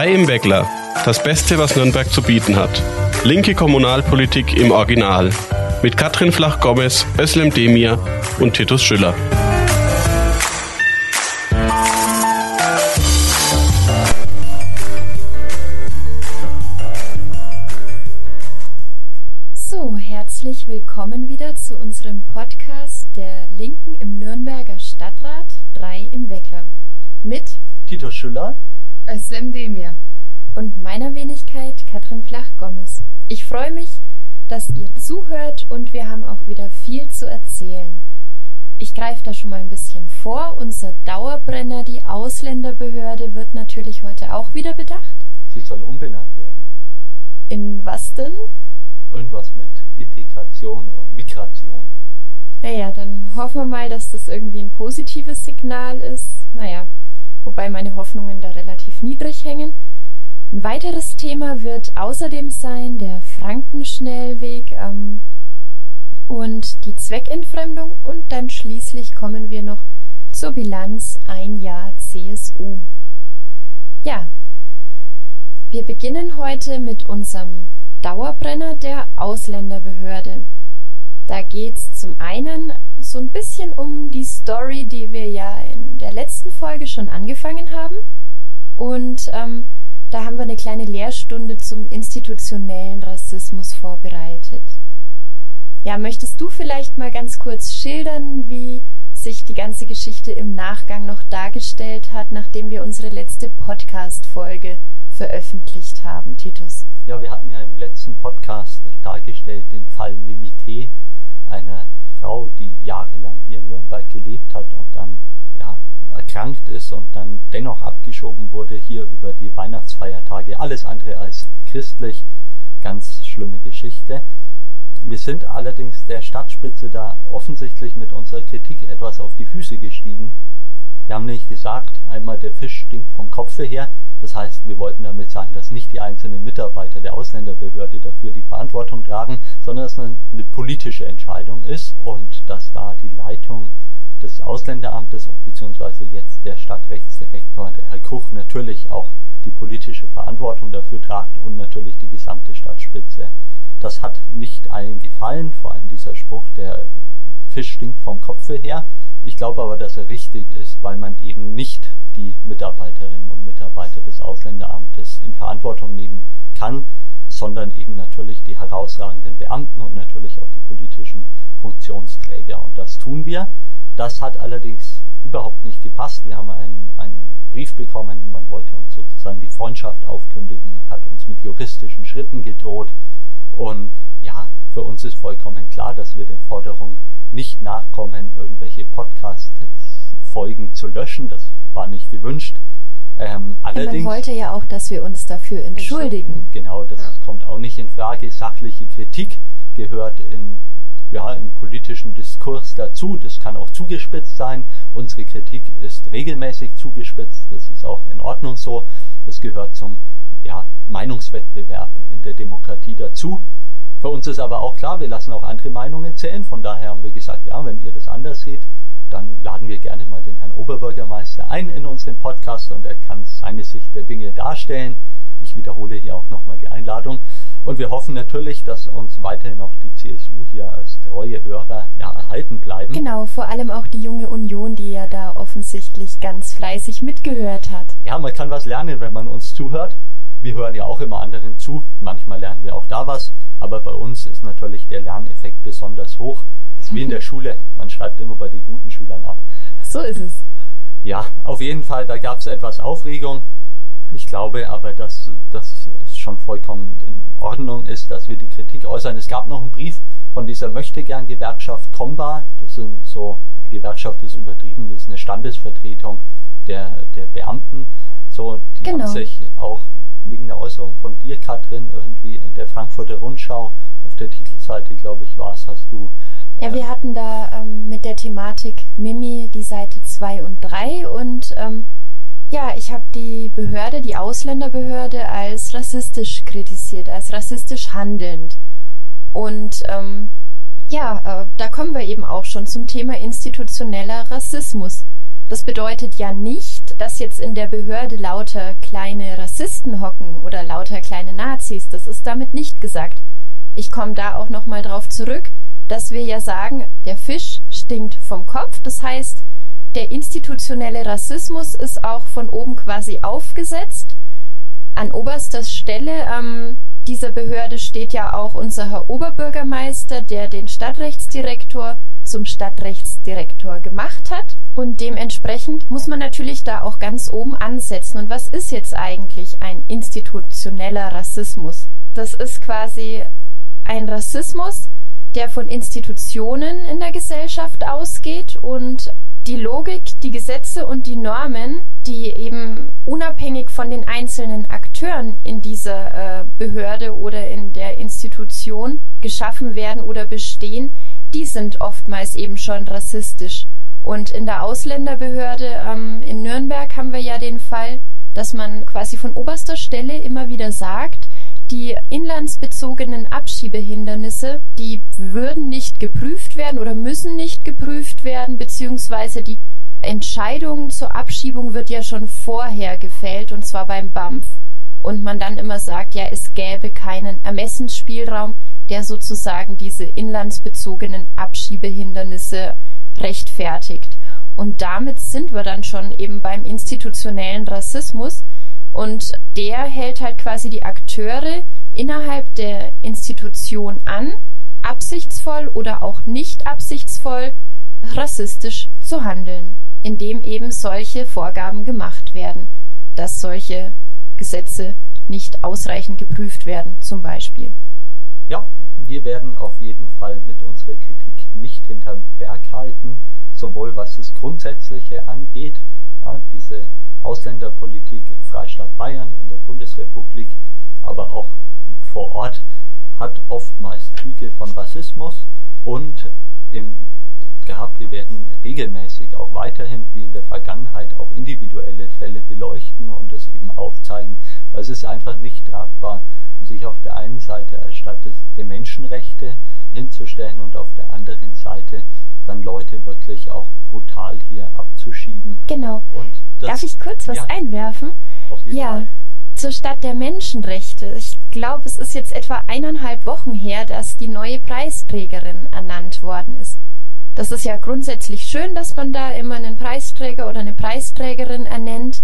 Drei im Weckler. Das Beste, was Nürnberg zu bieten hat. Linke Kommunalpolitik im Original. Mit Katrin Flach-Gomez, Özlem Demir und Titus Schüller. So, herzlich willkommen wieder zu unserem Podcast der Linken im Nürnberger Stadtrat 3 im Weckler. Mit Titus Schüller Özlem Demir und meiner Wenigkeit Katrin Flach-Gomez. Ich freue mich, dass ihr zuhört und wir haben auch wieder viel zu erzählen. Ich greife da schon mal ein bisschen vor. Unser Dauerbrenner, die Ausländerbehörde, wird natürlich heute auch wieder bedacht. Sie soll umbenannt werden. In was denn? Irgendwas mit Integration und Migration. Naja, dann hoffen wir mal, dass das irgendwie ein positives Signal ist. Naja, wobei meine Hoffnungen da relativ niedrig hängen. Ein weiteres Thema wird außerdem sein der Frankenschnellweg ähm, und die Zweckentfremdung und dann schließlich kommen wir noch zur Bilanz ein Jahr CSU. Ja, wir beginnen heute mit unserem Dauerbrenner der Ausländerbehörde. Da geht's zum einen so ein bisschen um die Story, die wir ja in der letzten Folge schon angefangen haben. Und ähm, da haben wir eine kleine Lehrstunde zum institutionellen Rassismus vorbereitet. Ja, möchtest du vielleicht mal ganz kurz schildern, wie sich die ganze Geschichte im Nachgang noch dargestellt hat, nachdem wir unsere letzte Podcast-Folge veröffentlicht haben, Titus? Ja, wir hatten ja im letzten Podcast dargestellt den Fall Mimite, einer Frau, die jahrelang hier in Nürnberg gelebt hat und dann ja erkrankt ist und dann dennoch abgeschoben wurde hier über die Weihnachtsfeiertage. Alles andere als christlich. Ganz schlimme Geschichte. Wir sind allerdings der Stadtspitze da offensichtlich mit unserer Kritik etwas auf die Füße gestiegen. Wir haben nicht gesagt, einmal der Fisch stinkt vom Kopfe her. Das heißt, wir wollten damit sagen, dass nicht die einzelnen Mitarbeiter der Ausländerbehörde dafür die Verantwortung tragen, sondern dass es eine politische Entscheidung ist und dass da die Leitung des Ausländeramtes bzw. jetzt der Stadtrechtsdirektor, der Herr Kuch, natürlich auch die politische Verantwortung dafür tragt und natürlich die gesamte Stadtspitze. Das hat nicht allen gefallen, vor allem dieser Spruch, der Fisch stinkt vom Kopfe her. Ich glaube aber, dass er richtig ist, weil man eben nicht die Mitarbeiterinnen und Mitarbeiter des Ausländeramtes in Verantwortung nehmen kann, sondern eben natürlich die herausragenden Beamten und natürlich auch die politischen Funktionsträger. Und das tun wir. Das hat allerdings überhaupt nicht gepasst. Wir haben einen, einen Brief bekommen, man wollte uns sozusagen die Freundschaft aufkündigen, hat uns mit juristischen Schritten gedroht. Und ja, für uns ist vollkommen klar, dass wir der Forderung nicht nachkommen, irgendwelche Podcast-Folgen zu löschen. Das war nicht gewünscht. Ähm, allerdings, man wollte ja auch, dass wir uns dafür entschuldigen. Genau, das ja. kommt auch nicht in Frage. Sachliche Kritik gehört in, ja, im politischen Diskurs dazu. Das kann auch zugespitzt sein. Unsere Kritik ist regelmäßig zugespitzt. Das ist auch in Ordnung so. Das gehört zum ja, Meinungswettbewerb in der Demokratie dazu. Für uns ist aber auch klar, wir lassen auch andere Meinungen zählen. Von daher haben wir gesagt, ja, wenn ihr das anders seht, dann laden wir gerne mal den Herrn Oberbürgermeister ein in unseren Podcast und er kann seine Sicht der Dinge darstellen. Ich wiederhole hier auch nochmal die Einladung. Und wir hoffen natürlich, dass uns weiterhin auch die CSU hier als treue Hörer ja, erhalten bleiben. Genau, vor allem auch die junge Union, die ja da offensichtlich ganz fleißig mitgehört hat. Ja, man kann was lernen, wenn man uns zuhört. Wir hören ja auch immer anderen zu. Manchmal lernen wir auch da was. Aber bei uns ist natürlich der Lerneffekt besonders hoch. Ist wie in der Schule. Man schreibt immer bei den guten Schülern ab. So ist es. Ja, auf jeden Fall, da gab es etwas Aufregung. Ich glaube aber, dass das schon vollkommen in Ordnung ist, dass wir die Kritik äußern. Es gab noch einen Brief von dieser Möchtegern-Gewerkschaft Comba. Das sind so, Gewerkschaft ist übertrieben, das ist eine Standesvertretung der, der Beamten. So, die genau. haben sich auch wegen der Äußerung von dir, Katrin, irgendwie in der Frankfurter Rundschau auf der Titelseite, glaube ich, war es, hast du. Ja, wir hatten da ähm, mit der Thematik Mimi die Seite 2 und 3 und ähm, ja, ich habe die Behörde, die Ausländerbehörde, als rassistisch kritisiert, als rassistisch handelnd. Und ähm, ja, äh, da kommen wir eben auch schon zum Thema institutioneller Rassismus. Das bedeutet ja nicht, dass jetzt in der Behörde lauter kleine Rassisten hocken oder lauter kleine Nazis, das ist damit nicht gesagt. Ich komme da auch nochmal drauf zurück, dass wir ja sagen, der Fisch stinkt vom Kopf. Das heißt, der institutionelle Rassismus ist auch von oben quasi aufgesetzt. An oberster Stelle ähm, dieser Behörde steht ja auch unser Herr Oberbürgermeister, der den Stadtrechtsdirektor zum Stadtrechtsdirektor gemacht hat. Und dementsprechend muss man natürlich da auch ganz oben ansetzen. Und was ist jetzt eigentlich ein institutioneller Rassismus? Das ist quasi ein Rassismus, der von Institutionen in der Gesellschaft ausgeht und die Logik, die Gesetze und die Normen, die eben unabhängig von den einzelnen Akteuren in dieser äh, Behörde oder in der Institution geschaffen werden oder bestehen, die sind oftmals eben schon rassistisch. Und in der Ausländerbehörde ähm, in Nürnberg haben wir ja den Fall, dass man quasi von oberster Stelle immer wieder sagt, die inlandsbezogenen Abschiebehindernisse, die würden nicht geprüft werden oder müssen nicht geprüft werden, beziehungsweise die Entscheidung zur Abschiebung wird ja schon vorher gefällt, und zwar beim BAMF. Und man dann immer sagt, ja, es gäbe keinen Ermessensspielraum, der sozusagen diese inlandsbezogenen Abschiebehindernisse rechtfertigt. Und damit sind wir dann schon eben beim institutionellen Rassismus, und der hält halt quasi die Akteure innerhalb der Institution an, absichtsvoll oder auch nicht absichtsvoll rassistisch zu handeln, indem eben solche Vorgaben gemacht werden, dass solche Gesetze nicht ausreichend geprüft werden, zum Beispiel. Ja, wir werden auf jeden Fall mit unserer Kritik nicht hinterm Berg halten, sowohl was das Grundsätzliche angeht, diese Ausländerpolitik im Freistaat Bayern, in der Bundesrepublik, aber auch vor Ort hat oftmals Züge von Rassismus und im, gehabt, wir werden regelmäßig auch weiterhin wie in der Vergangenheit auch individuelle Fälle beleuchten und es eben aufzeigen, weil es ist einfach nicht tragbar, sich auf der einen Seite als Stadt der Menschenrechte hinzustellen und auf der anderen Seite dann Leute wirklich auch brutal hier abzuschieben. Genau. Darf ich kurz was ja, einwerfen? ja, Fall. zur Stadt der Menschenrechte. Ich glaube, es ist jetzt etwa eineinhalb Wochen her, dass die neue Preisträgerin ernannt worden ist. Das ist ja grundsätzlich schön, dass man da immer einen Preisträger oder eine Preisträgerin ernennt.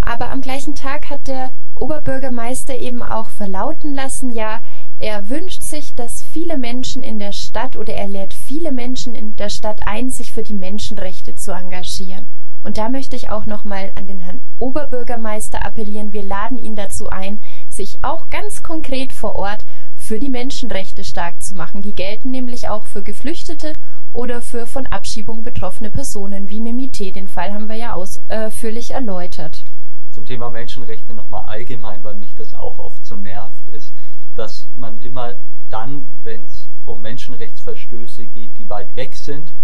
Aber am gleichen Tag hat der Oberbürgermeister eben auch verlauten lassen, ja, er wünscht sich, dass viele Menschen in der Stadt oder er lädt viele Menschen in der Stadt ein, sich für die Menschenrechte zu engagieren. Und da möchte ich auch nochmal an den Herrn Oberbürgermeister appellieren. Wir laden ihn dazu ein, sich auch ganz konkret vor Ort für die Menschenrechte stark zu machen. Die gelten nämlich auch für Geflüchtete oder für von Abschiebung betroffene Personen wie Mimite. Den Fall haben wir ja ausführlich erläutert. Zum Thema Menschenrechte nochmal allgemein, weil mich das auch oft so nervt, ist, dass man immer dann, wenn es um Menschenrechtsverstöße geht, die weit weg sind,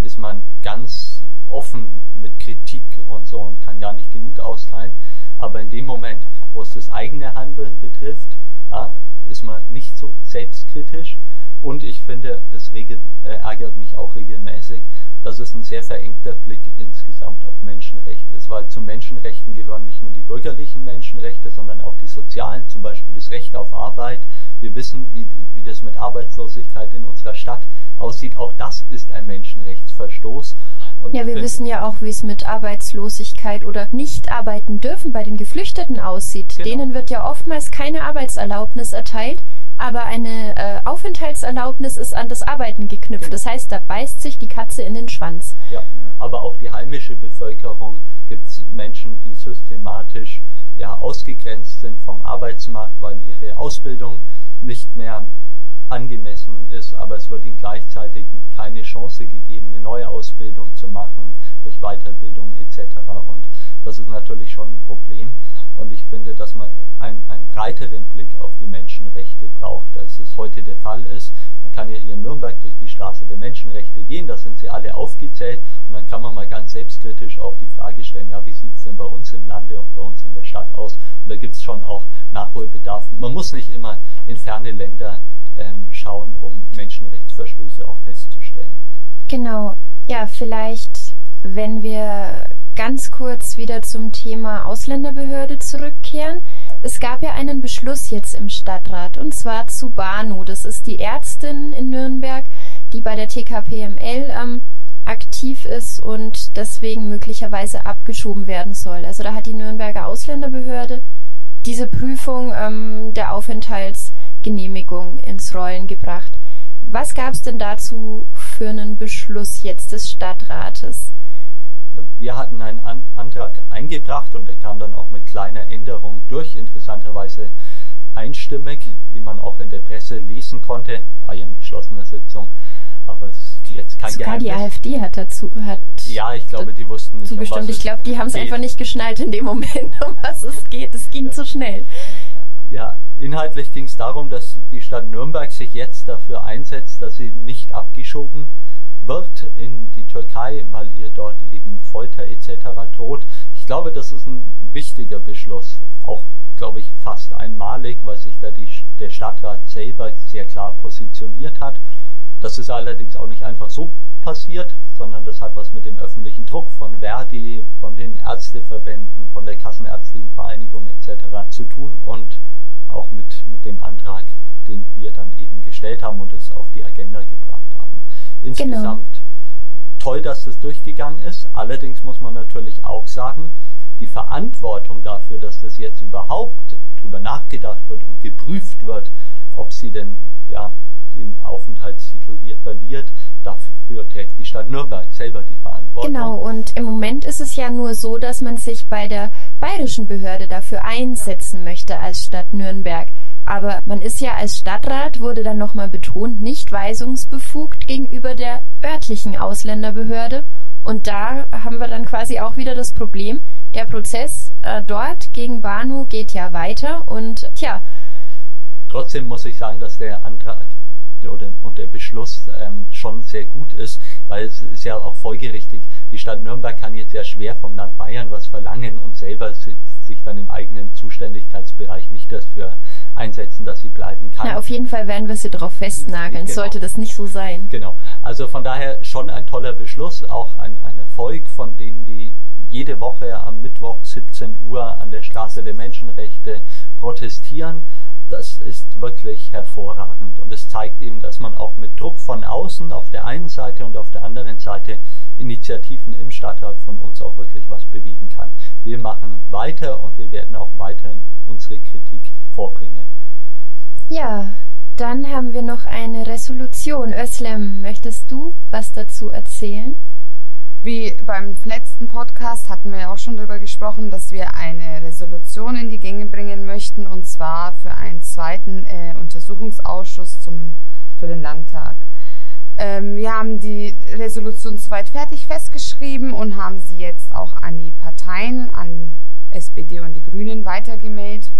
ist man ganz offen mit Kritik und so und kann gar nicht genug austeilen. Aber in dem Moment, wo es das eigene Handeln betrifft, ja, ist man nicht so selbstkritisch. Und ich finde, das regelt, äh, ärgert mich auch regelmäßig, dass es ein sehr verengter Blick insgesamt auf Menschenrechte ist, weil zu Menschenrechten gehören nicht nur die bürgerlichen Menschenrechte, sondern auch die sozialen, zum Beispiel das Recht auf Arbeit. Wir wissen, wie, wie das mit Arbeitslosigkeit in unserer Stadt aussieht. Auch das ist ein Menschenrechtsverstoß. Und ja, wir wissen ja auch, wie es mit Arbeitslosigkeit oder nicht arbeiten dürfen bei den Geflüchteten aussieht. Genau. Denen wird ja oftmals keine Arbeitserlaubnis erteilt, aber eine äh, Aufenthaltserlaubnis ist an das Arbeiten geknüpft. Genau. Das heißt, da beißt sich die Katze in den Schwanz. Ja, aber auch die heimische Bevölkerung gibt es Menschen, die systematisch ja, ausgegrenzt sind vom Arbeitsmarkt, weil ihre Ausbildung nicht mehr angemessen ist, aber es wird ihnen gleichzeitig keine Chance gegeben, eine neue Ausbildung zu machen durch Weiterbildung etc. Und das ist natürlich schon ein Problem. Und ich finde, dass man ein, einen breiteren Blick auf die Menschenrechte braucht, als es heute der Fall ist. Man kann ja hier in Nürnberg durch die Straße der Menschenrechte gehen, da sind sie alle aufgezählt. Und dann kann man mal ganz selbstkritisch auch die Frage stellen, ja, wie sieht es denn bei uns im Lande und bei uns in der Stadt aus? Und da gibt es schon auch Nachholbedarf. Man muss nicht immer in ferne Länder ähm, schauen, um Menschenrechtsverstöße auch festzustellen. Genau. Ja, vielleicht, wenn wir ganz kurz wieder zum Thema Ausländerbehörde zurückkehren. Es gab ja einen Beschluss jetzt im Stadtrat und zwar zu Banu. Das ist die Ärztin in Nürnberg, die bei der TKPML ähm, aktiv ist und deswegen möglicherweise abgeschoben werden soll. Also da hat die Nürnberger Ausländerbehörde diese Prüfung ähm, der Aufenthaltsgenehmigung ins Rollen gebracht. Was gab es denn dazu für einen Beschluss jetzt des Stadtrates? Wir hatten einen An Antrag eingebracht und der kam dann auch mit kleiner Änderung durch, interessanterweise einstimmig, wie man auch in der Presse lesen konnte. War ja in geschlossener Sitzung, aber es ist jetzt kein Sogar Geheimnis. die AfD hat dazu hat ja, ich glaube, die wussten nicht, zugestimmt. um ich glaube, die haben es einfach nicht geschnallt in dem Moment, um was es geht. Es ging Ja. zu schnell. Ja, inhaltlich ging es darum, dass die Stadt Nürnberg sich jetzt dafür einsetzt, dass sie nicht abgeschoben wird in die Türkei, weil ihr dort eben Folter etc. droht. Ich glaube, das ist ein wichtiger Beschluss, auch glaube ich fast einmalig, weil sich da die, der Stadtrat selber sehr klar positioniert hat. Das ist allerdings auch nicht einfach so passiert, sondern das hat was mit dem öffentlichen Druck von Verdi, von den Ärzteverbänden, von der Kassenärztlichen Vereinigung etc. zu tun und auch mit, mit dem Antrag, den wir dann eben gestellt haben und es auf die Agenda gebracht Insgesamt toll, dass das durchgegangen ist. Allerdings muss man natürlich auch sagen, die Verantwortung dafür, dass das jetzt überhaupt drüber nachgedacht wird und geprüft wird, ob sie denn ja den Aufenthaltstitel hier verliert, dafür trägt die Stadt Nürnberg selber die Verantwortung. Genau, und im Moment ist es ja nur so, dass man sich bei der bayerischen Behörde dafür einsetzen möchte als Stadt Nürnberg. Aber man ist ja als Stadtrat, wurde dann nochmal betont, nicht weisungsbefugt gegenüber der örtlichen Ausländerbehörde. Und da haben wir dann quasi auch wieder das Problem, der Prozess äh, dort gegen Banu geht ja weiter und tja, Trotzdem muss ich sagen, dass der Antrag oder, und der Beschluss ähm, schon sehr gut ist, weil es ist ja auch folgerichtig. Die Stadt Nürnberg kann jetzt ja schwer vom Land Bayern was verlangen und selber si sich dann im eigenen Zuständigkeitsbereich nicht dafür einsetzen, dass sie bleiben kann. na, auf jeden Fall werden wir sie drauf festnageln, Genau. sollte das nicht so sein. Genau. Also von daher schon ein toller Beschluss, auch ein, ein Erfolg von denen, die jede Woche am Mittwoch 17 Uhr an der Straße der Menschenrechte protestieren. Das ist wirklich hervorragend und es zeigt eben, dass man auch mit Druck von außen auf der einen Seite und auf der anderen Seite Initiativen im Stadtrat von uns auch wirklich was bewegen kann. Wir machen weiter und wir werden auch weiterhin unsere Kritik vorbringen. Ja, dann haben wir noch eine Resolution. Özlem, möchtest du was dazu erzählen? Wie beim letzten Podcast hatten wir auch schon darüber gesprochen, dass wir eine Resolution in die Gänge bringen möchten und zwar für einen zweiten äh, Untersuchungsausschuss zum, für den Landtag. Ähm, wir haben die Resolution soweit fertig festgeschrieben und haben sie jetzt auch an die Parteien, an SPD und die Grünen weitergemailt,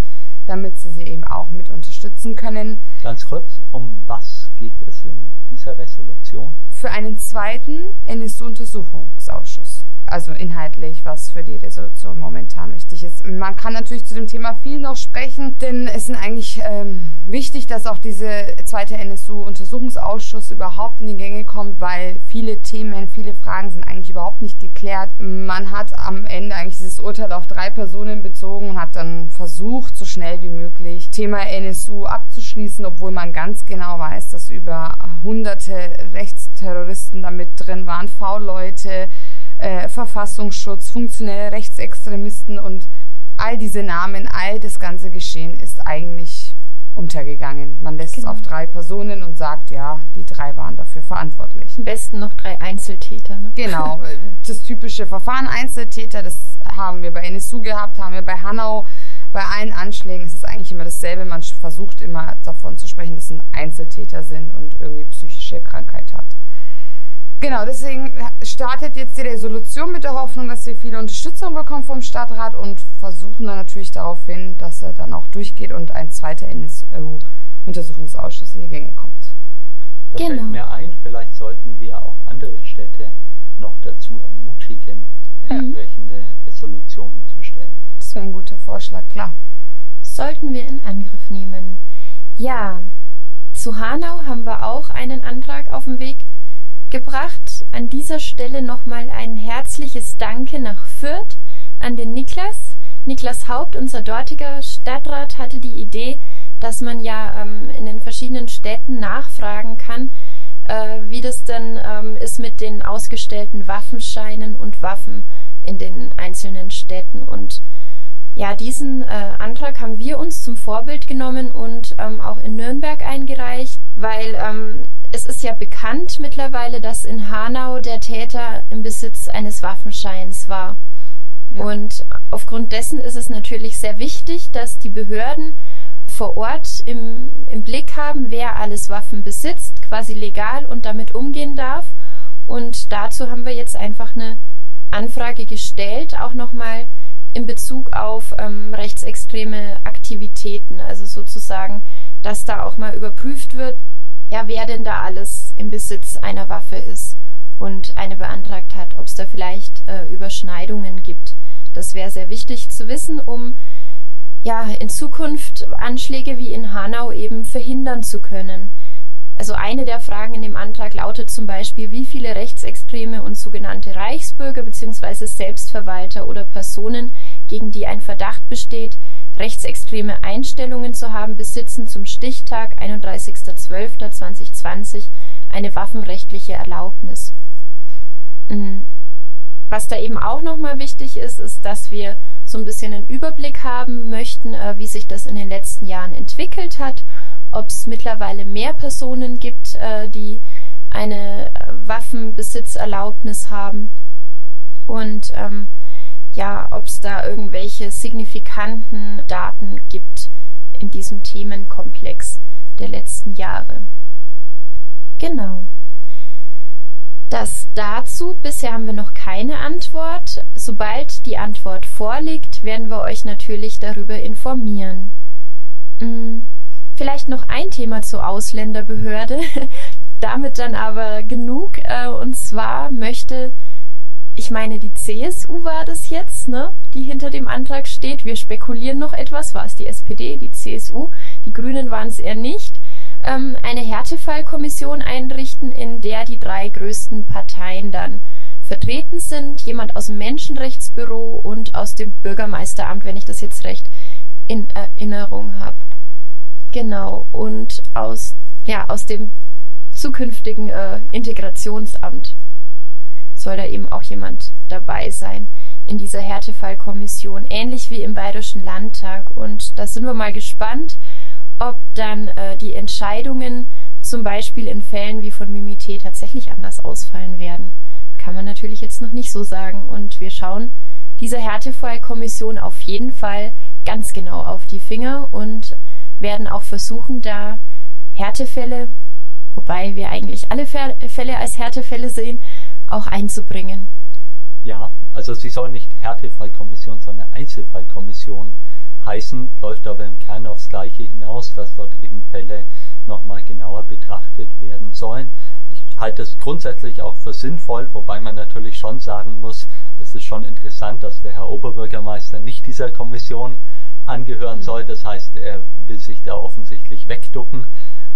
damit sie sie eben auch mit unterstützen können. Ganz kurz, um was geht es in dieser Resolution? für einen zweiten NSU-Untersuchungsausschuss. Also inhaltlich, was für die Resolution momentan wichtig ist. Man kann natürlich zu dem Thema viel noch sprechen, denn es sind eigentlich ähm, wichtig, dass auch dieser zweite NSU-Untersuchungsausschuss überhaupt in die Gänge kommt, weil viele Themen, viele Fragen sind eigentlich überhaupt nicht geklärt. Man hat am Ende eigentlich dieses Urteil auf drei Personen bezogen und hat dann versucht, so schnell wie möglich Thema NSU abzuschließen, obwohl man ganz genau weiß, dass über hunderte Rechtsterroristen da mit drin waren, V-Leute, äh, Verfassungsschutz, funktionelle Rechtsextremisten und all diese Namen, all das ganze Geschehen ist eigentlich untergegangen. Man lässt Genau. es auf drei Personen und sagt, ja, die drei waren dafür verantwortlich. Am besten noch drei Einzeltäter, ne? Genau, äh, das typische Verfahren Einzeltäter, das haben wir bei NSU gehabt, haben wir bei Hanau. Bei allen Anschlägen ist es eigentlich immer dasselbe. Man versucht immer davon zu sprechen, dass es ein Einzeltäter sind und irgendwie psychische Krankheit hat. Genau, deswegen startet jetzt die Resolution mit der Hoffnung, dass wir viele Unterstützung bekommen vom Stadtrat und versuchen dann natürlich darauf hin, dass er dann auch durchgeht und ein zweiter NSU-Untersuchungsausschuss in die Gänge kommt. Da Genau. fällt mir ein, vielleicht sollten wir auch andere Städte noch dazu ermutigen, entsprechende Resolutionen zu stellen. Das wäre ein guter Vorschlag, klar. Sollten wir in Angriff nehmen. Ja, zu Hanau haben wir auch einen Antrag auf dem Weg. Gebracht. An dieser Stelle nochmal ein herzliches Danke nach Fürth an den Niklas. Niklas Haupt, unser dortiger Stadtrat, hatte die Idee, dass man ja ähm, in den verschiedenen Städten nachfragen kann, äh, wie das denn ähm, ist mit den ausgestellten Waffenscheinen und Waffen in den einzelnen Städten. Und ja, diesen äh, Antrag haben wir uns zum Vorbild genommen und ähm, auch in Nürnberg eingereicht, weil ähm, es ist ja bekannt mittlerweile, dass in Hanau der Täter im Besitz eines Waffenscheins war. Und aufgrund dessen ist es natürlich sehr wichtig, dass die Behörden vor Ort im, im Blick haben, wer alles Waffen besitzt, quasi legal und damit umgehen darf. Und dazu haben wir jetzt einfach eine Anfrage gestellt, auch nochmal in Bezug auf ähm, rechtsextreme Aktivitäten, also sozusagen, dass da auch mal überprüft wird, ja, wer denn da alles im Besitz einer Waffe ist und eine beantragt hat, ob es da vielleicht äh, Überschneidungen gibt. Das wäre sehr wichtig zu wissen, um ja in Zukunft Anschläge wie in Hanau eben verhindern zu können. Also eine der Fragen in dem Antrag lautet zum Beispiel, wie viele Rechtsextreme und sogenannte Reichsbürger bzw. Selbstverwalter oder Personen, gegen die ein Verdacht besteht, rechtsextreme Einstellungen zu haben, besitzen zum Stichtag 31.12.2020 eine waffenrechtliche Erlaubnis. Mhm. Was da eben auch nochmal wichtig ist, ist, dass wir so ein bisschen einen Überblick haben möchten, äh, wie sich das in den letzten Jahren entwickelt hat, ob es mittlerweile mehr Personen gibt, äh, die eine Waffenbesitzerlaubnis haben und ähm, ja, ob es da irgendwelche signifikanten Daten gibt in diesem Themenkomplex der letzten Jahre. Genau. Das dazu, bisher haben wir noch keine Antwort. Sobald die Antwort vorliegt, werden wir euch natürlich darüber informieren. Hm, vielleicht noch ein Thema zur Ausländerbehörde, damit dann aber genug. Äh, und zwar möchte, ich meine, die CSU war das jetzt, ne, die hinter dem Antrag steht. Wir spekulieren noch etwas. War es die SPD, die CSU? Die Grünen waren es eher nicht ähm, eine Härtefallkommission einrichten, in der die drei größten Parteien dann vertreten sind. Jemand aus dem Menschenrechtsbüro und aus dem Bürgermeisteramt, wenn ich das jetzt recht in Erinnerung habe. Genau. Und aus, ja, aus dem zukünftigen äh, Integrationsamt soll da eben auch jemand dabei sein in dieser Härtefallkommission, ähnlich wie im Bayerischen Landtag. Und da sind wir mal gespannt, ob dann äh, die Entscheidungen zum Beispiel in Fällen wie von Mimité tatsächlich anders ausfallen werden, kann man natürlich jetzt noch nicht so sagen. Und wir schauen dieser Härtefallkommission auf jeden Fall ganz genau auf die Finger und werden auch versuchen, da Härtefälle, wobei wir eigentlich alle Fälle als Härtefälle sehen, auch einzubringen. Ja, also sie soll nicht Härtefallkommission, sondern Einzelfallkommission heißen, läuft aber im Kern aufs Gleiche hinaus, dass dort eben Fälle nochmal genauer betrachtet werden sollen. Ich halte es grundsätzlich auch für sinnvoll, wobei man natürlich schon sagen muss, es ist schon interessant, dass der Herr Oberbürgermeister nicht dieser Kommission angehören hm. soll. Das heißt, er will sich da offensichtlich wegducken,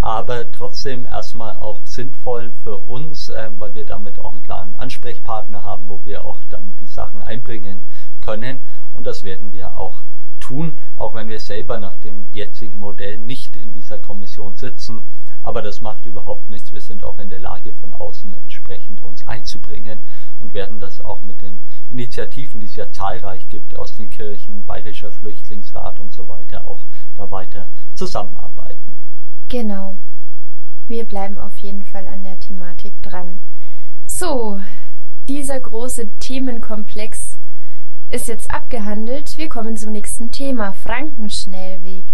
aber trotzdem erstmal auch sinnvoll für uns, äh, weil wir damit auch einen klaren Ansprechpartner haben, wo wir auch dann die Sachen einbringen können. Und das werden wir auch tun, auch wenn wir selber nach dem jetzigen Modell nicht in dieser Kommission sitzen. Aber das macht überhaupt nichts. Wir sind auch in der Lage, von außen entsprechend uns einzubringen und werden das auch mit den Initiativen, die es ja zahlreich gibt, aus den Kirchen, Bayerischer Flüchtlingsrat und so weiter, auch da weiter zusammenarbeiten. Genau. Wir bleiben auf jeden Fall an der Thematik dran. So, dieser große Themenkomplex ist jetzt abgehandelt. Wir kommen zum nächsten Thema, Frankenschnellweg.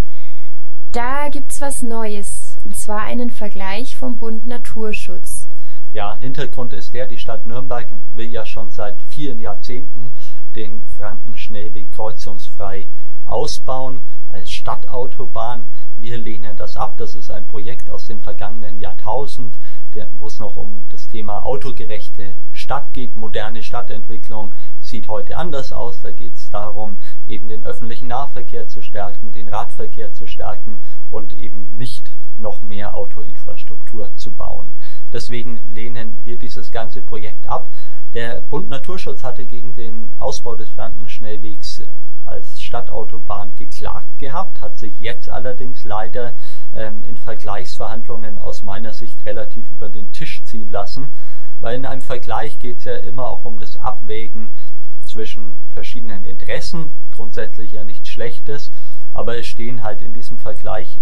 Da gibt's was Neues, und zwar einen Vergleich vom Bund Naturschutz. Ja, Hintergrund ist der, die Stadt Nürnberg will ja schon seit vielen Jahrzehnten den Frankenschnellweg kreuzungsfrei ausbauen als Stadtautobahn. Wir lehnen das ab. Das ist ein Projekt aus dem vergangenen Jahrtausend, der, wo es noch um das Thema autogerechte Stadt geht, moderne Stadtentwicklung, sieht heute anders aus. Da geht es darum, eben den öffentlichen Nahverkehr zu stärken, den Radverkehr zu stärken und eben nicht noch mehr Autoinfrastruktur zu bauen. Deswegen lehnen wir dieses ganze Projekt ab. Der Bund Naturschutz hatte gegen den Ausbau des Frankenschnellwegs als Stadtautobahn geklagt gehabt, hat sich jetzt allerdings leider ähm, in Vergleichsverhandlungen aus meiner Sicht relativ über den Tisch ziehen lassen, weil in einem Vergleich geht es ja immer auch um das Abwägen zwischen verschiedenen Interessen, grundsätzlich ja nichts Schlechtes, aber es stehen halt in diesem Vergleich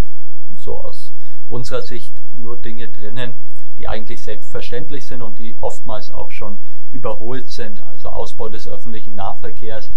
so aus unserer Sicht nur Dinge drinnen, die eigentlich selbstverständlich sind und die oftmals auch schon überholt sind. Also Ausbau des öffentlichen Nahverkehrs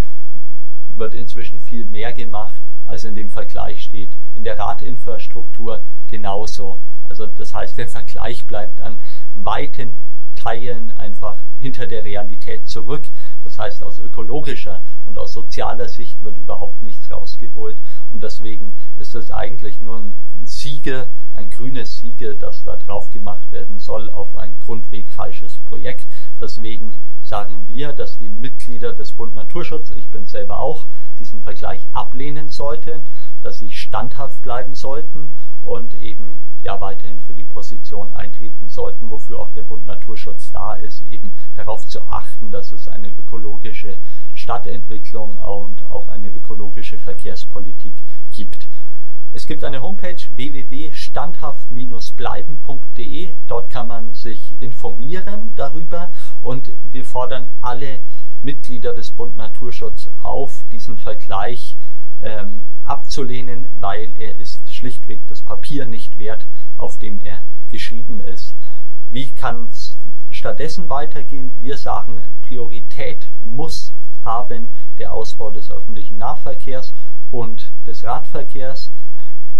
wird inzwischen viel mehr gemacht, als in dem Vergleich steht. In der Radinfrastruktur genauso. Also das heißt, der Vergleich bleibt an weiten Teilen einfach hinter der Realität zurück. Das heißt, aus ökologischer und aus sozialer Sicht wird überhaupt nichts rausgeholt. Und deswegen ist es eigentlich nur ein Siegel, ein grünes Siegel, das da drauf gemacht werden soll auf ein grundweg falsches Projekt. Deswegen sagen wir, dass die Mitglieder des Bund Naturschutz, ich bin selber auch, diesen Vergleich ablehnen sollten, dass sie standhaft bleiben sollten und eben ja weiterhin für die Position eintreten sollten, wofür auch der Bund Naturschutz da ist, eben darauf zu achten, dass es eine ökologische Stadtentwicklung und auch eine ökologische Verkehrspolitik gibt eine Homepage www.standhaft-bleiben.de. Dort kann man sich informieren darüber und wir fordern alle Mitglieder des Bund Naturschutz auf, diesen Vergleich ähm, abzulehnen, weil er ist schlichtweg das Papier nicht wert, auf dem er geschrieben ist. Wie kann es stattdessen weitergehen? Wir sagen, Priorität muss haben der Ausbau des öffentlichen Nahverkehrs und des Radverkehrs.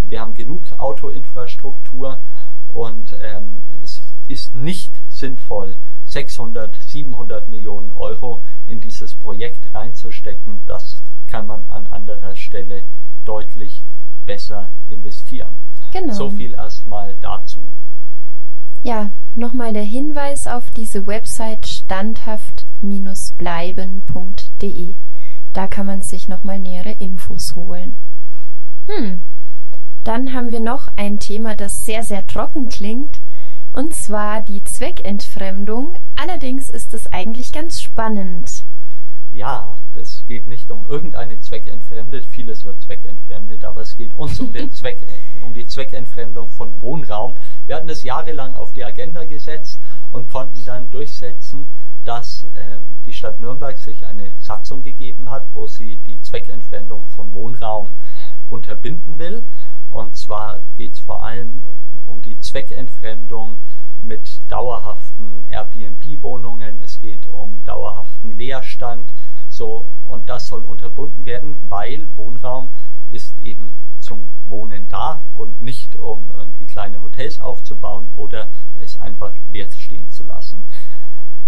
Wir haben genug Autoinfrastruktur und ähm, es ist nicht sinnvoll, 600, 700 Millionen Euro in dieses Projekt reinzustecken. Das kann man an anderer Stelle deutlich besser investieren. Genau. So viel erstmal dazu. Ja, nochmal der Hinweis auf diese Website standhaft-bleiben.de. Da kann man sich nochmal nähere Infos holen. Hm, dann haben wir noch ein Thema, das sehr, sehr trocken klingt, und zwar die Zweckentfremdung. Allerdings ist es eigentlich ganz spannend. Ja, es geht nicht um irgendeine Zweckentfremdung, vieles wird zweckentfremdet, aber es geht uns um, den Zweck, um die Zweckentfremdung von Wohnraum. Wir hatten es jahrelang auf die Agenda gesetzt und konnten dann durchsetzen, dass äh, die Stadt Nürnberg sich eine Satzung gegeben hat, wo sie die Zweckentfremdung von Wohnraum unterbinden will. Und zwar geht es vor allem um die Zweckentfremdung mit dauerhaften Airbnb-Wohnungen. Es geht um dauerhaften Leerstand. So, und das soll unterbunden werden, weil Wohnraum ist eben zum Wohnen da und nicht um irgendwie kleine Hotels aufzubauen oder es einfach leer stehen zu lassen.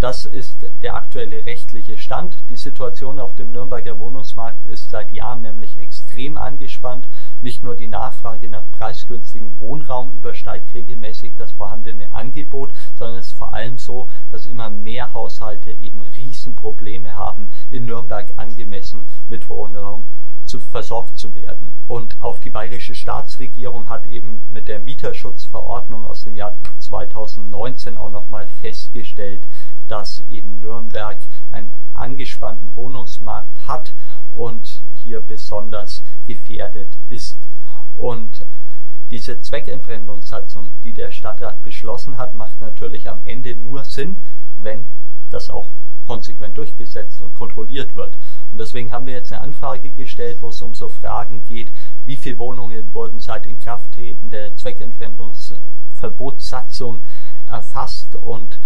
Das ist der aktuelle rechtliche Stand. Die Situation auf dem Nürnberger Wohnungsmarkt ist seit Jahren nämlich extrem angespannt. Nicht nur die Nachfrage nach preisgünstigem Wohnraum übersteigt regelmäßig das vorhandene Angebot, sondern es ist vor allem so, dass immer mehr Haushalte eben Riesenprobleme haben, in Nürnberg angemessen mit Wohnraum zu versorgt zu werden. Und auch die bayerische Staatsregierung hat eben mit der Mieterschutzverordnung aus dem Jahr 2019 auch nochmal festgestellt, dass eben Nürnberg einen angespannten Wohnungsmarkt hat und hier besonders gefährdet ist. Und diese Zweckentfremdungssatzung, die der Stadtrat beschlossen hat, macht natürlich am Ende nur Sinn, wenn das auch konsequent durchgesetzt und kontrolliert wird. Und deswegen haben wir jetzt eine Anfrage gestellt, wo es um so Fragen geht, wie viele Wohnungen wurden seit Inkrafttreten der Zweckentfremdungsverbotssatzung erfasst und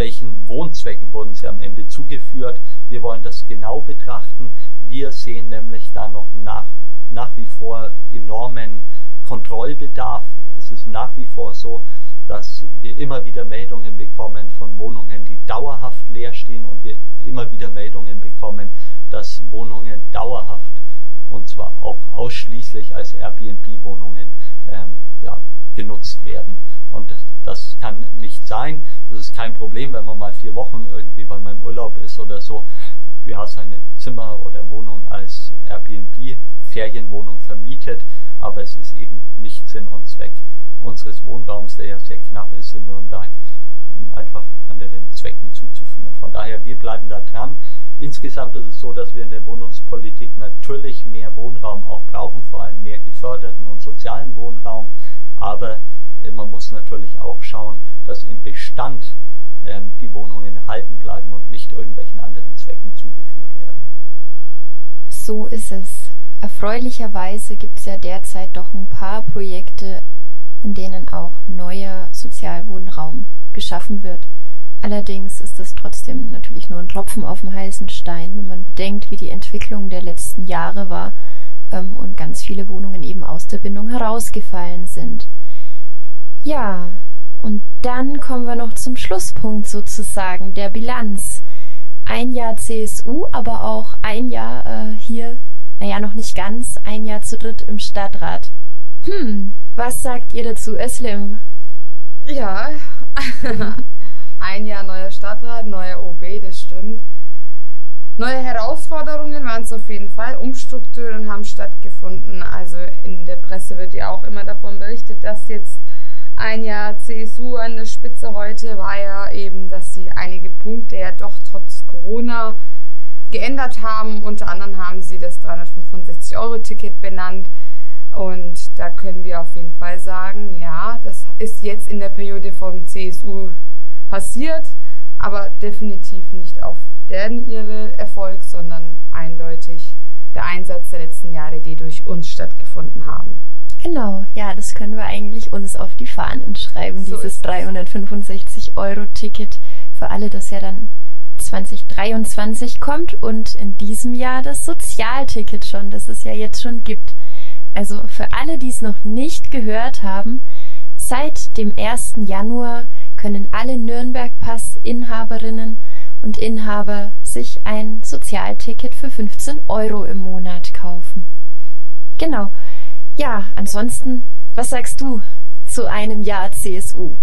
welchen Wohnzwecken wurden sie am Ende zugeführt. Wir wollen das genau betrachten. Wir sehen nämlich da noch nach, nach wie vor enormen Kontrollbedarf. Es ist nach wie vor so, dass wir immer wieder Meldungen bekommen von Wohnungen, die dauerhaft leer stehen und wir immer wieder Meldungen bekommen, dass Wohnungen dauerhaft und zwar auch ausschließlich als Airbnb-Wohnungen ähm, ja, genutzt werden. Und das kann nicht sein. Das ist kein Problem, wenn man mal vier Wochen irgendwie, man im Urlaub ist oder so, du hast eine Zimmer oder Wohnung als Airbnb, Ferienwohnung vermietet, aber es ist eben nicht Sinn und Zweck unseres Wohnraums, der ja sehr knapp ist in Nürnberg, Zwecken zuzuführen. Von daher, wir bleiben da dran. Insgesamt ist es so, dass wir in der Wohnungspolitik natürlich mehr Wohnraum auch brauchen, vor allem mehr geförderten und sozialen Wohnraum. Aber man muss natürlich auch schauen, dass im Bestand ähm, die Wohnungen erhalten bleiben und nicht irgendwelchen anderen Zwecken zugeführt werden. So ist es. Erfreulicherweise gibt es ja derzeit doch ein paar Projekte, in denen auch neuer Sozialwohnraum geschaffen wird. Allerdings ist das trotzdem natürlich nur ein Tropfen auf dem heißen Stein, wenn man bedenkt, wie die Entwicklung der letzten Jahre war ähm, und ganz viele Wohnungen eben aus der Bindung herausgefallen sind. Ja, und dann kommen wir noch zum Schlusspunkt sozusagen der Bilanz. Ein Jahr CSU, aber auch ein Jahr äh, hier, naja, noch nicht ganz, ein Jahr zu dritt im Stadtrat. Hm, was sagt ihr dazu, Özlem? Ja, ein Jahr neuer Stadtrat, neuer OB, das stimmt. Neue Herausforderungen waren es auf jeden Fall. Umstrukturen haben stattgefunden. Also in der Presse wird ja auch immer davon berichtet, dass jetzt ein Jahr CSU an der Spitze heute war ja eben, dass sie einige Punkte ja doch trotz Corona geändert haben. Unter anderem haben sie das 365-Euro-Ticket benannt. Und da können wir auf jeden Fall sagen, ja, das ist jetzt in der Periode vom CSU passiert, aber definitiv nicht auf deren ihre Erfolg, sondern eindeutig der Einsatz der letzten Jahre, die durch uns stattgefunden haben. Genau, ja, das können wir eigentlich uns auf die Fahnen schreiben, so dieses 365 Euro Ticket für alle, das ja dann 2023 kommt und in diesem Jahr das Sozialticket schon, das es ja jetzt schon gibt. Also für alle, die es noch nicht gehört haben, seit dem 1. Januar können alle Nürnberg-Pass-Inhaberinnen und Inhaber sich ein Sozialticket für 15 Euro im Monat kaufen. Genau. Ja, ansonsten, was sagst du zu einem Jahr CSU?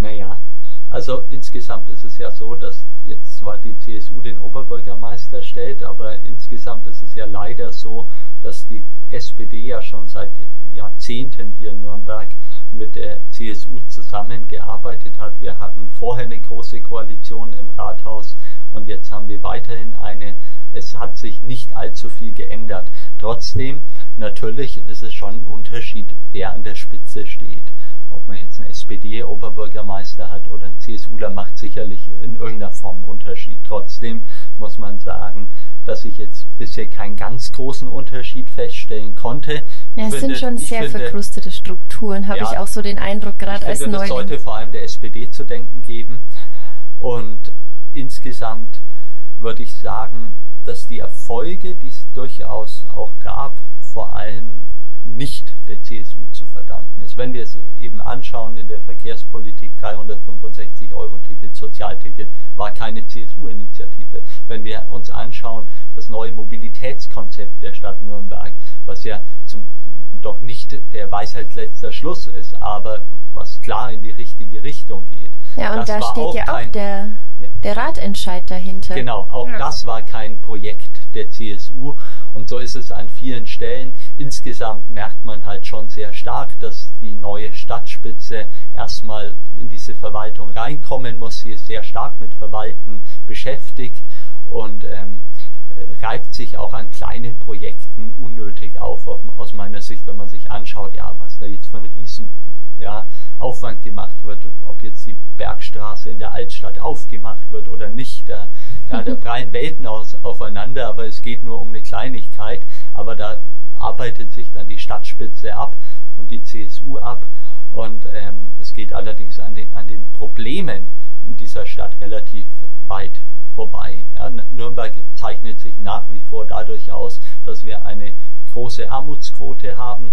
Naja, also insgesamt ist es ja so, dass jetzt zwar die CSU den Oberbürgermeister stellt, aber insgesamt ist es ja leider so, dass die SPD ja schon seit Jahrzehnten hier in Nürnberg mit der CSU zusammengearbeitet hat. Wir hatten vorher eine große Koalition im Rathaus und jetzt haben wir weiterhin eine. Es hat sich nicht allzu viel geändert. Trotzdem, natürlich ist es schon ein Unterschied, wer an der Spitze steht. Ob man jetzt einen SPD-Oberbürgermeister hat oder einen CSUler, macht sicherlich in irgendeiner Form einen Unterschied. Trotzdem muss man sagen, dass ich jetzt bisher keinen ganz großen Unterschied feststellen konnte. Ja, es finde, sind schon sehr finde, verkrustete Strukturen, habe ja, ich auch so den Eindruck, gerade als Neuling. Das sollte vor allem der SPD zu denken geben. Und insgesamt würde ich sagen, dass die Erfolge, die es durchaus auch gab, vor allem nicht der CSU zu verdanken ist. Wenn wir es eben anschauen in der Verkehrspolitik, 365 Euro Ticket, Sozialticket, war keine CSU-Initiative. Wenn wir uns anschauen, das neue Mobilitätskonzept der Stadt Nürnberg, was ja zum, doch nicht der Weisheit letzter Schluss ist, aber was klar in die richtige Richtung geht. Ja, und das da steht ja auch der, ja. der Ratentscheid dahinter. Genau, auch ja. das war kein Projekt der CSU und so ist es an vielen Stellen. Insgesamt merkt man halt schon sehr stark, dass die neue Stadtspitze erstmal in diese Verwaltung reinkommen muss. Sie ist sehr stark mit Verwalten beschäftigt und ähm, reibt sich auch an kleinen Projekten unnötig auf, aus meiner Sicht, wenn man sich anschaut, ja, was da jetzt für ein riesen ja, Aufwand gemacht wird, ob jetzt die Bergstraße in der Altstadt aufgemacht wird oder nicht. Da, ja, da prallen Welten aus, aufeinander, aber es geht nur um eine Kleinigkeit. Aber da arbeitet sich dann die Stadtspitze ab und die CSU ab. Und ähm, es geht allerdings an den, an den Problemen in dieser Stadt relativ weit vorbei. Ja, Nürnberg zeichnet sich nach wie vor dadurch aus, dass wir eine große Armutsquote haben,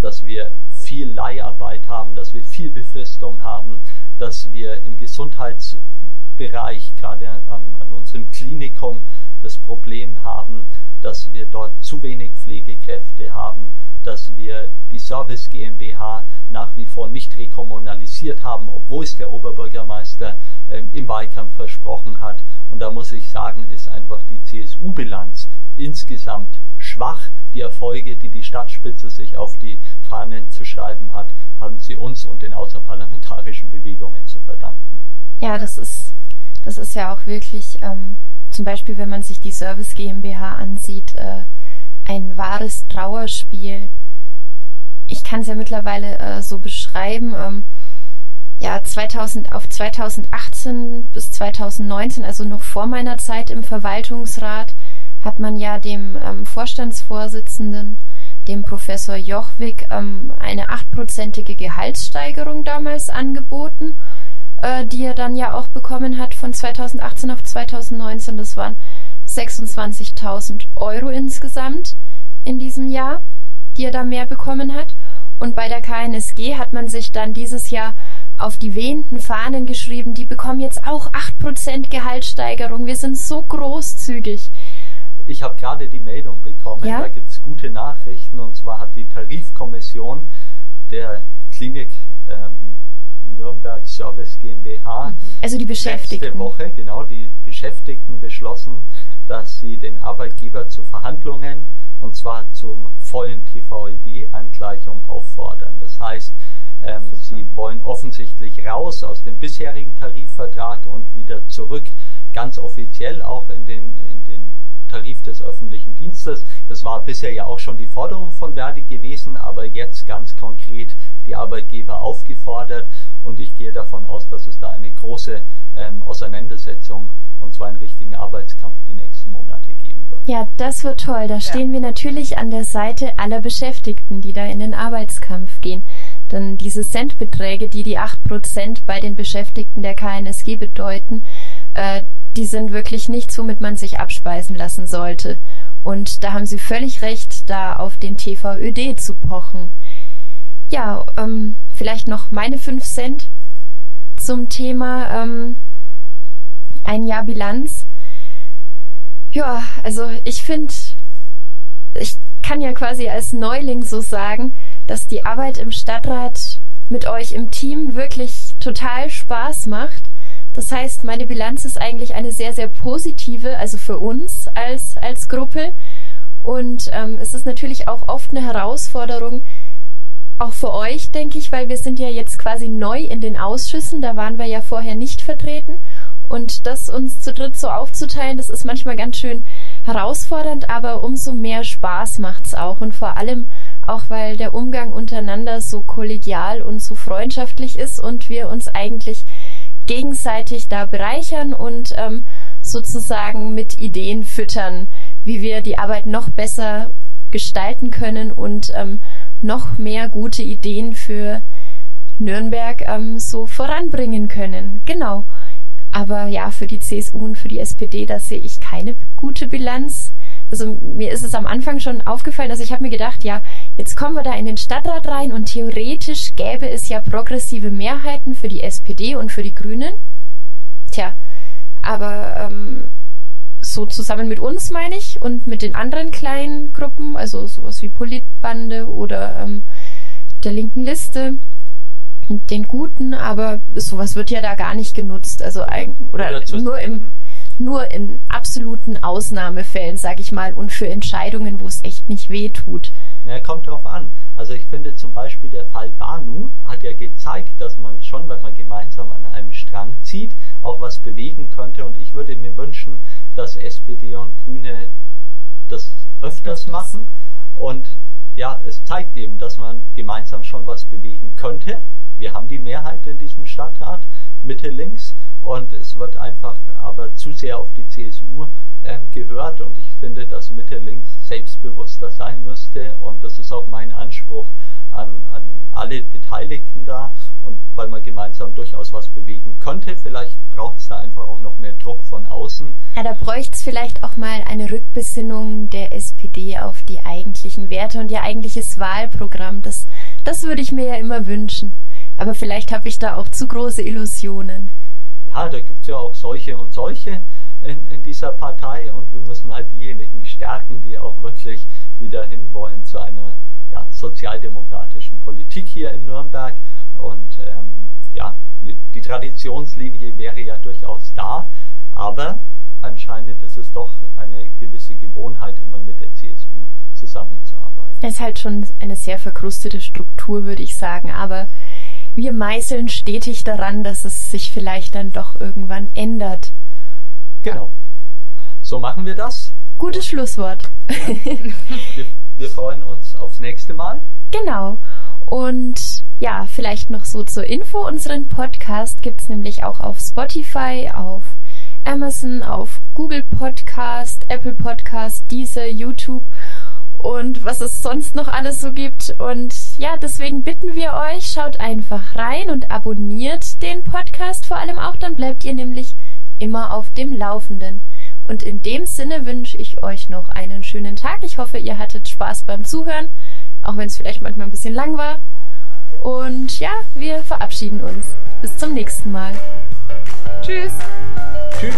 dass wir viel Leiharbeit haben, dass wir viel Befristung haben, dass wir im Gesundheitsbereich, gerade an, an unserem Klinikum, das Problem haben, dass wir dort zu wenig Pflegekräfte haben, dass wir die Service GmbH nach wie vor nicht rekommunalisiert haben, obwohl es der Oberbürgermeister äh, im Wahlkampf versprochen hat. Und da muss ich sagen, ist einfach die CSU-Bilanz insgesamt schwach. Die Erfolge, die die Stadtspitze sich auf die Fahnen zu schreiben hat, haben sie uns und den außerparlamentarischen Bewegungen zu verdanken. Ja, das ist Das ist ja auch wirklich, ähm, zum Beispiel, wenn man sich die Service GmbH ansieht, äh, ein wahres Trauerspiel. Ich kann es ja mittlerweile äh, so beschreiben. Ähm, ja, 2000 auf 2018 bis 2019, also noch vor meiner Zeit im Verwaltungsrat, hat man ja dem ähm, Vorstandsvorsitzenden, dem Professor Jochwig, ähm, eine achtprozentige Gehaltssteigerung damals angeboten, äh, die er dann ja auch bekommen hat von 2018 auf 2019. Das waren 26.000 Euro insgesamt in diesem Jahr, die er da mehr bekommen hat. Und bei der KNSG hat man sich dann dieses Jahr auf die wehenden Fahnen geschrieben, die bekommen jetzt auch 8% Gehaltssteigerung. Wir sind so großzügig. Ich habe gerade die Meldung bekommen, ja? da gibt's gute Nachrichten und zwar hat die Tarifkommission der Klinik ähm, Nürnberg Service GmbH mhm. also die Beschäftigten. letzte Woche genau die Beschäftigten beschlossen, dass sie den Arbeitgeber zu Verhandlungen und zwar zur vollen TVED-Angleichung auffordern. Das heißt, ähm, sie wollen offensichtlich raus aus dem bisherigen Tarifvertrag und wieder zurück, ganz offiziell auch in den Tarif des öffentlichen Dienstes. Das war bisher ja auch schon die Forderung von Verdi gewesen, aber jetzt ganz konkret die Arbeitgeber aufgefordert und ich gehe davon aus, dass es da eine große ähm, Auseinandersetzung und zwar einen richtigen Arbeitskampf die nächsten Monate geben wird. Ja, das wird toll. Da stehen ja. wir natürlich an der Seite aller Beschäftigten, die da in den Arbeitskampf gehen. Denn diese Centbeträge, die die acht Prozent bei den Beschäftigten der KNSG bedeuten, äh, die sind wirklich nichts, womit man sich abspeisen lassen sollte. Und da haben Sie völlig recht, da auf den TVÖD zu pochen. Ja, ähm, vielleicht noch meine fünf Cent zum Thema ähm, ein Jahr Bilanz. Ja, also ich finde, ich kann ja quasi als Neuling so sagen, dass die Arbeit im Stadtrat mit euch im Team wirklich total Spaß macht. Das heißt, meine Bilanz ist eigentlich eine sehr, sehr positive, also für uns als, als Gruppe. Und ähm, es ist natürlich auch oft eine Herausforderung, auch für euch, denke ich, weil wir sind ja jetzt quasi neu in den Ausschüssen, da waren wir ja vorher nicht vertreten. Und das uns zu dritt so aufzuteilen, das ist manchmal ganz schön herausfordernd, aber umso mehr Spaß macht's auch. Und vor allem auch weil der Umgang untereinander so kollegial und so freundschaftlich ist und wir uns eigentlich gegenseitig da bereichern und ähm, sozusagen mit Ideen füttern, wie wir die Arbeit noch besser gestalten können und ähm, noch mehr gute Ideen für Nürnberg ähm, so voranbringen können. Genau. Aber ja, für die CSU und für die SPD, da sehe ich keine gute Bilanz also mir ist es am Anfang schon aufgefallen, also ich habe mir gedacht, ja, jetzt kommen wir da in den Stadtrat rein und theoretisch gäbe es ja progressive Mehrheiten für die SPD und für die Grünen. Tja, aber ähm, so zusammen mit uns meine ich und mit den anderen kleinen Gruppen, also sowas wie Politbande oder ähm, der linken Liste, den Guten, aber sowas wird ja da gar nicht genutzt, also oder, oder nur im nur in absoluten Ausnahmefällen, sag ich mal, und für Entscheidungen, wo es echt nicht weh tut. Ja, kommt drauf an. Also ich finde zum Beispiel der Fall Banu hat ja gezeigt, dass man schon, wenn man gemeinsam an einem Strang zieht, auch was bewegen könnte. Und ich würde mir wünschen, dass SPD und Grüne das öfters, öfters. machen. Und ja, es zeigt eben, dass man gemeinsam schon was bewegen könnte. Wir haben die Mehrheit in diesem Stadtrat, Mitte links. Und es wird einfach aber zu sehr auf die CSU ähm, gehört und ich finde, dass Mitte links selbstbewusster sein müsste und das ist auch mein Anspruch an, an alle Beteiligten da und weil man gemeinsam durchaus was bewegen könnte, vielleicht braucht es da einfach auch noch mehr Druck von außen. Ja, da bräuchte es vielleicht auch mal eine Rückbesinnung der SPD auf die eigentlichen Werte und ihr eigentliches Wahlprogramm. Das, das würde ich mir ja immer wünschen. Aber vielleicht habe ich da auch zu große Illusionen ja, da gibt es ja auch solche und solche in, in dieser Partei und wir müssen halt diejenigen stärken, die auch wirklich wieder hinwollen zu einer ja, sozialdemokratischen Politik hier in Nürnberg. Und ähm, ja, die Traditionslinie wäre ja durchaus da, aber anscheinend ist es doch eine gewisse Gewohnheit, immer mit der CSU zusammenzuarbeiten. Es ist halt schon eine sehr verkrustete Struktur, würde ich sagen, aber wir meißeln stetig daran, dass es sich vielleicht dann doch irgendwann ändert. Genau. So machen wir das. Gutes Schlusswort. Wir, wir freuen uns aufs nächste Mal. Genau. Und ja, vielleicht noch so zur Info. Unseren Podcast gibt's nämlich auch auf Spotify, auf Amazon, auf Google Podcast, Apple Podcast, Deezer, YouTube und was es sonst noch alles so gibt. Und ja, deswegen bitten wir euch, schaut einfach rein und abonniert den Podcast vor allem auch, dann bleibt ihr nämlich immer auf dem Laufenden. Und in dem Sinne wünsche ich euch noch einen schönen Tag. Ich hoffe, ihr hattet Spaß beim Zuhören, auch wenn es vielleicht manchmal ein bisschen lang war. Und ja, wir verabschieden uns. Bis zum nächsten Mal. Tschüss. Tschüss.